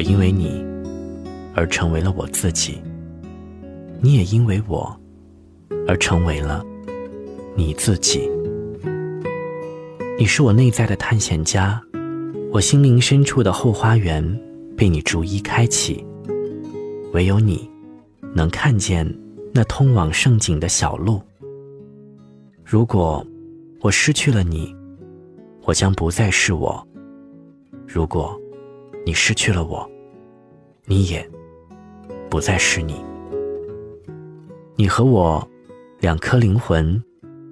我因为你而成为了我自己，你也因为我而成为了你自己。你是我内在的探险家，我心灵深处的后花园被你逐一开启，唯有你能看见那通往圣景的小路。如果我失去了你，我将不再是我；如果你失去了我，你也不再是你。你和我两颗灵魂，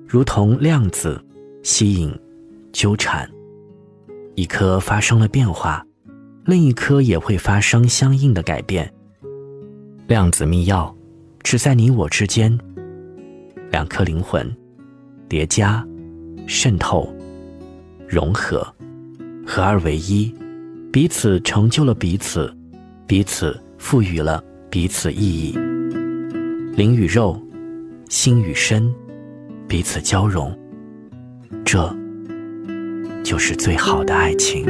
如同量子吸引。纠缠，一颗发生了变化，另一颗也会发生相应的改变。量子密钥，只在你我之间。两颗灵魂，叠加、渗透、融合，合二为一，彼此成就了彼此，彼此赋予了彼此意义。灵与肉，心与身，彼此交融，这。就是最好的爱情。